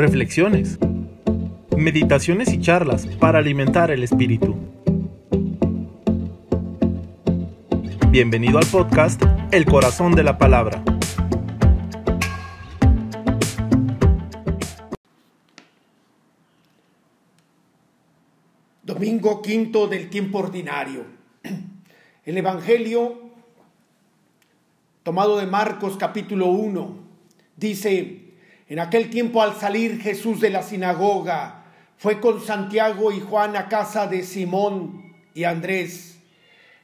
reflexiones, meditaciones y charlas para alimentar el espíritu. Bienvenido al podcast El Corazón de la Palabra. Domingo quinto del tiempo ordinario. El Evangelio tomado de Marcos capítulo 1 dice, en aquel tiempo al salir Jesús de la sinagoga, fue con Santiago y Juan a casa de Simón y Andrés.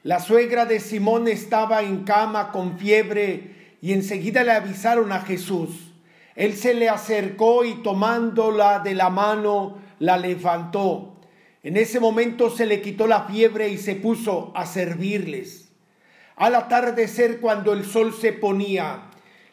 La suegra de Simón estaba en cama con fiebre y enseguida le avisaron a Jesús. Él se le acercó y tomándola de la mano la levantó. En ese momento se le quitó la fiebre y se puso a servirles. Al atardecer, cuando el sol se ponía,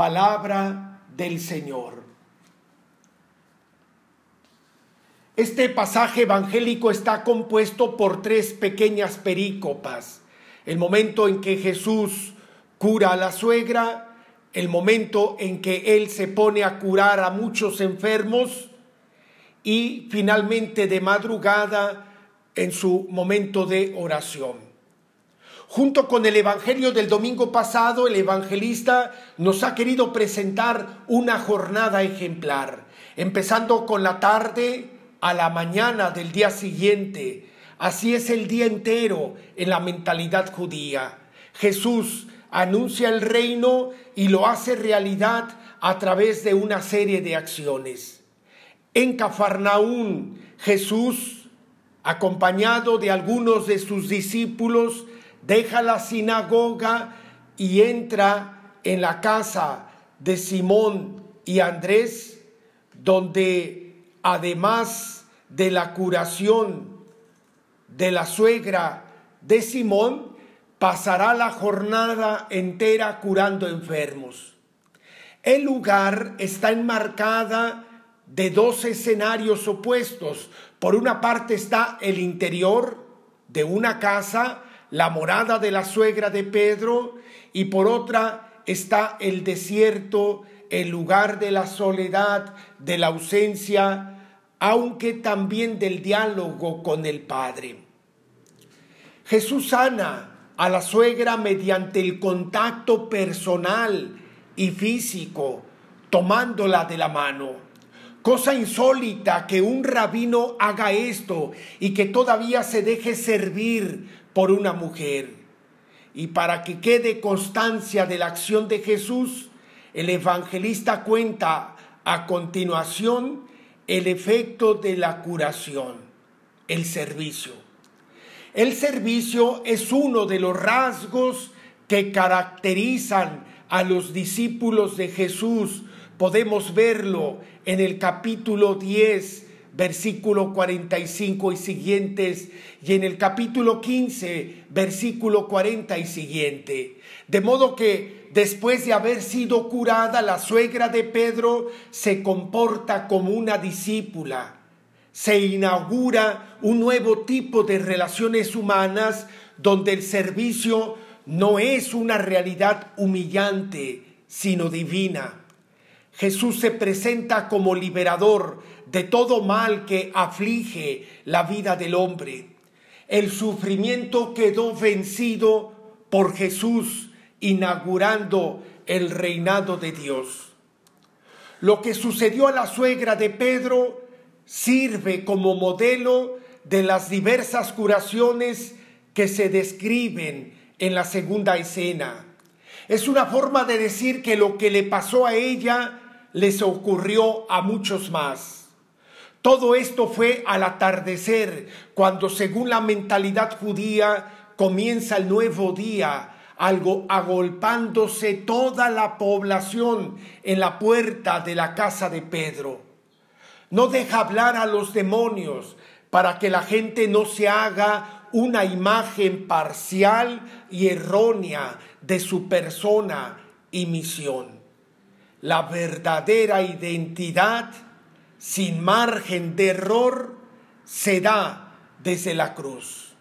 Palabra del Señor. Este pasaje evangélico está compuesto por tres pequeñas perícopas. El momento en que Jesús cura a la suegra, el momento en que Él se pone a curar a muchos enfermos y finalmente de madrugada en su momento de oración. Junto con el Evangelio del domingo pasado, el evangelista nos ha querido presentar una jornada ejemplar, empezando con la tarde a la mañana del día siguiente. Así es el día entero en la mentalidad judía. Jesús anuncia el reino y lo hace realidad a través de una serie de acciones. En Cafarnaún, Jesús, acompañado de algunos de sus discípulos, deja la sinagoga y entra en la casa de Simón y Andrés, donde además de la curación de la suegra de Simón, pasará la jornada entera curando enfermos. El lugar está enmarcada de dos escenarios opuestos. Por una parte está el interior de una casa, la morada de la suegra de Pedro y por otra está el desierto, el lugar de la soledad, de la ausencia, aunque también del diálogo con el Padre. Jesús sana a la suegra mediante el contacto personal y físico, tomándola de la mano. Cosa insólita que un rabino haga esto y que todavía se deje servir por una mujer. Y para que quede constancia de la acción de Jesús, el evangelista cuenta a continuación el efecto de la curación, el servicio. El servicio es uno de los rasgos que caracterizan a los discípulos de Jesús. Podemos verlo en el capítulo 10 versículo 45 y siguientes, y en el capítulo 15, versículo 40 y siguiente. De modo que después de haber sido curada, la suegra de Pedro se comporta como una discípula. Se inaugura un nuevo tipo de relaciones humanas donde el servicio no es una realidad humillante, sino divina. Jesús se presenta como liberador de todo mal que aflige la vida del hombre. El sufrimiento quedó vencido por Jesús, inaugurando el reinado de Dios. Lo que sucedió a la suegra de Pedro sirve como modelo de las diversas curaciones que se describen en la segunda escena. Es una forma de decir que lo que le pasó a ella les ocurrió a muchos más. Todo esto fue al atardecer, cuando según la mentalidad judía comienza el nuevo día, algo agolpándose toda la población en la puerta de la casa de Pedro. No deja hablar a los demonios para que la gente no se haga una imagen parcial y errónea de su persona y misión. La verdadera identidad, sin margen de error, se da desde la cruz.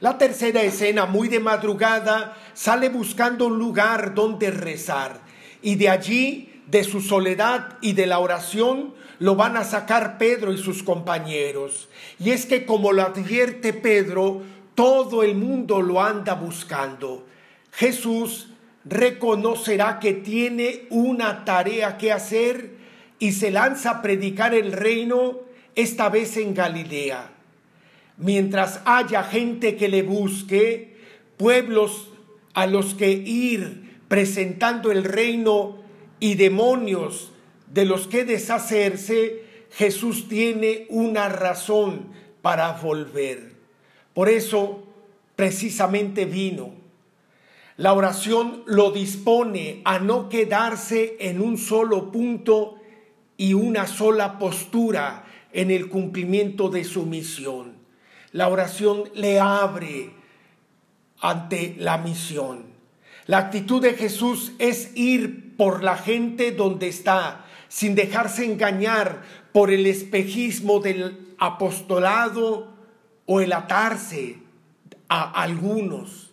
La tercera escena, muy de madrugada, sale buscando un lugar donde rezar y de allí, de su soledad y de la oración, lo van a sacar Pedro y sus compañeros. Y es que como lo advierte Pedro, todo el mundo lo anda buscando. Jesús reconocerá que tiene una tarea que hacer y se lanza a predicar el reino, esta vez en Galilea mientras haya gente que le busque, pueblos a los que ir presentando el reino y demonios de los que deshacerse, Jesús tiene una razón para volver. Por eso precisamente vino. La oración lo dispone a no quedarse en un solo punto y una sola postura en el cumplimiento de su misión. La oración le abre ante la misión. La actitud de Jesús es ir por la gente donde está, sin dejarse engañar por el espejismo del apostolado o el atarse a algunos.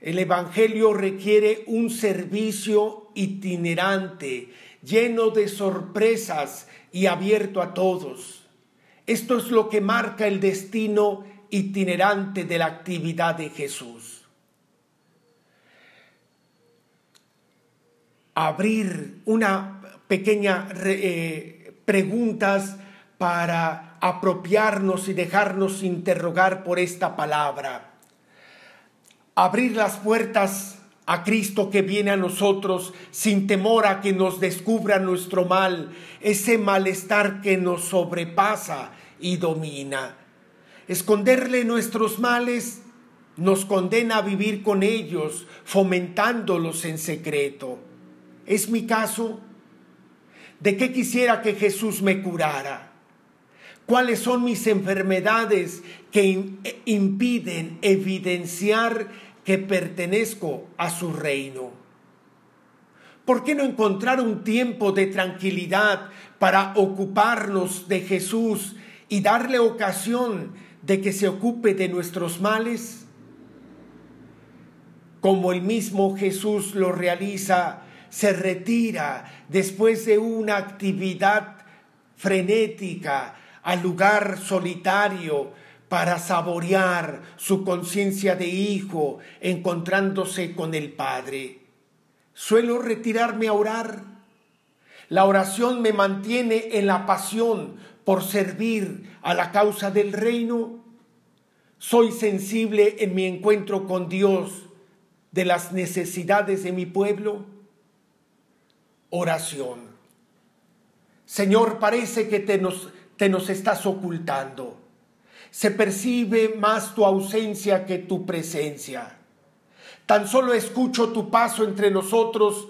El Evangelio requiere un servicio itinerante, lleno de sorpresas y abierto a todos. Esto es lo que marca el destino itinerante de la actividad de Jesús. Abrir una pequeña eh, preguntas para apropiarnos y dejarnos interrogar por esta palabra. Abrir las puertas a Cristo que viene a nosotros sin temor a que nos descubra nuestro mal, ese malestar que nos sobrepasa y domina. Esconderle nuestros males nos condena a vivir con ellos, fomentándolos en secreto. ¿Es mi caso? ¿De qué quisiera que Jesús me curara? ¿Cuáles son mis enfermedades que impiden evidenciar que pertenezco a su reino? ¿Por qué no encontrar un tiempo de tranquilidad para ocuparnos de Jesús y darle ocasión de que se ocupe de nuestros males? Como el mismo Jesús lo realiza, se retira después de una actividad frenética al lugar solitario para saborear su conciencia de hijo encontrándose con el Padre. Suelo retirarme a orar. La oración me mantiene en la pasión por servir a la causa del reino. Soy sensible en mi encuentro con Dios de las necesidades de mi pueblo. Oración. Señor, parece que te nos, te nos estás ocultando. Se percibe más tu ausencia que tu presencia. Tan solo escucho tu paso entre nosotros,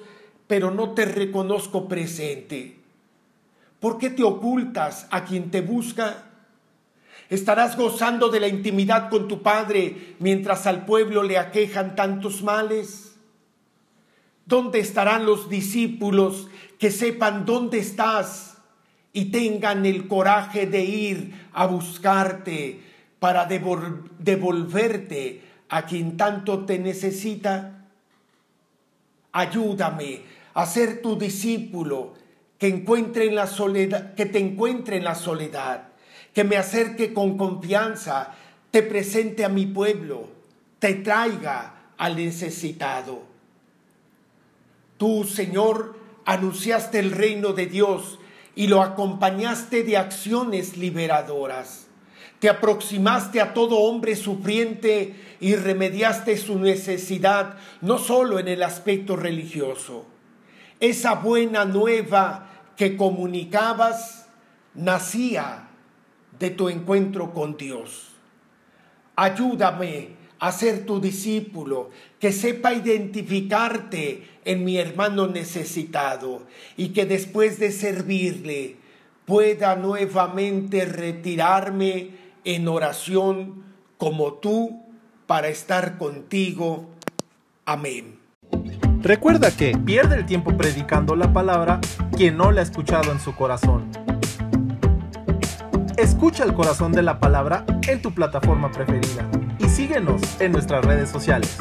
pero no te reconozco presente. ¿Por qué te ocultas a quien te busca? Estarás gozando de la intimidad con tu Padre mientras al pueblo le aquejan tantos males. ¿Dónde estarán los discípulos que sepan dónde estás y tengan el coraje de ir a buscarte para devolverte a quien tanto te necesita? Ayúdame a ser tu discípulo que encuentre en la soledad, que te encuentre en la soledad, que me acerque con confianza, te presente a mi pueblo, te traiga al necesitado. Tú, Señor, anunciaste el reino de Dios y lo acompañaste de acciones liberadoras. Te aproximaste a todo hombre sufriente y remediaste su necesidad, no solo en el aspecto religioso. Esa buena nueva que comunicabas nacía de tu encuentro con Dios. Ayúdame a ser tu discípulo, que sepa identificarte en mi hermano necesitado y que después de servirle pueda nuevamente retirarme en oración como tú para estar contigo. Amén. Recuerda que pierde el tiempo predicando la palabra quien no la ha escuchado en su corazón. Escucha el corazón de la palabra en tu plataforma preferida y síguenos en nuestras redes sociales.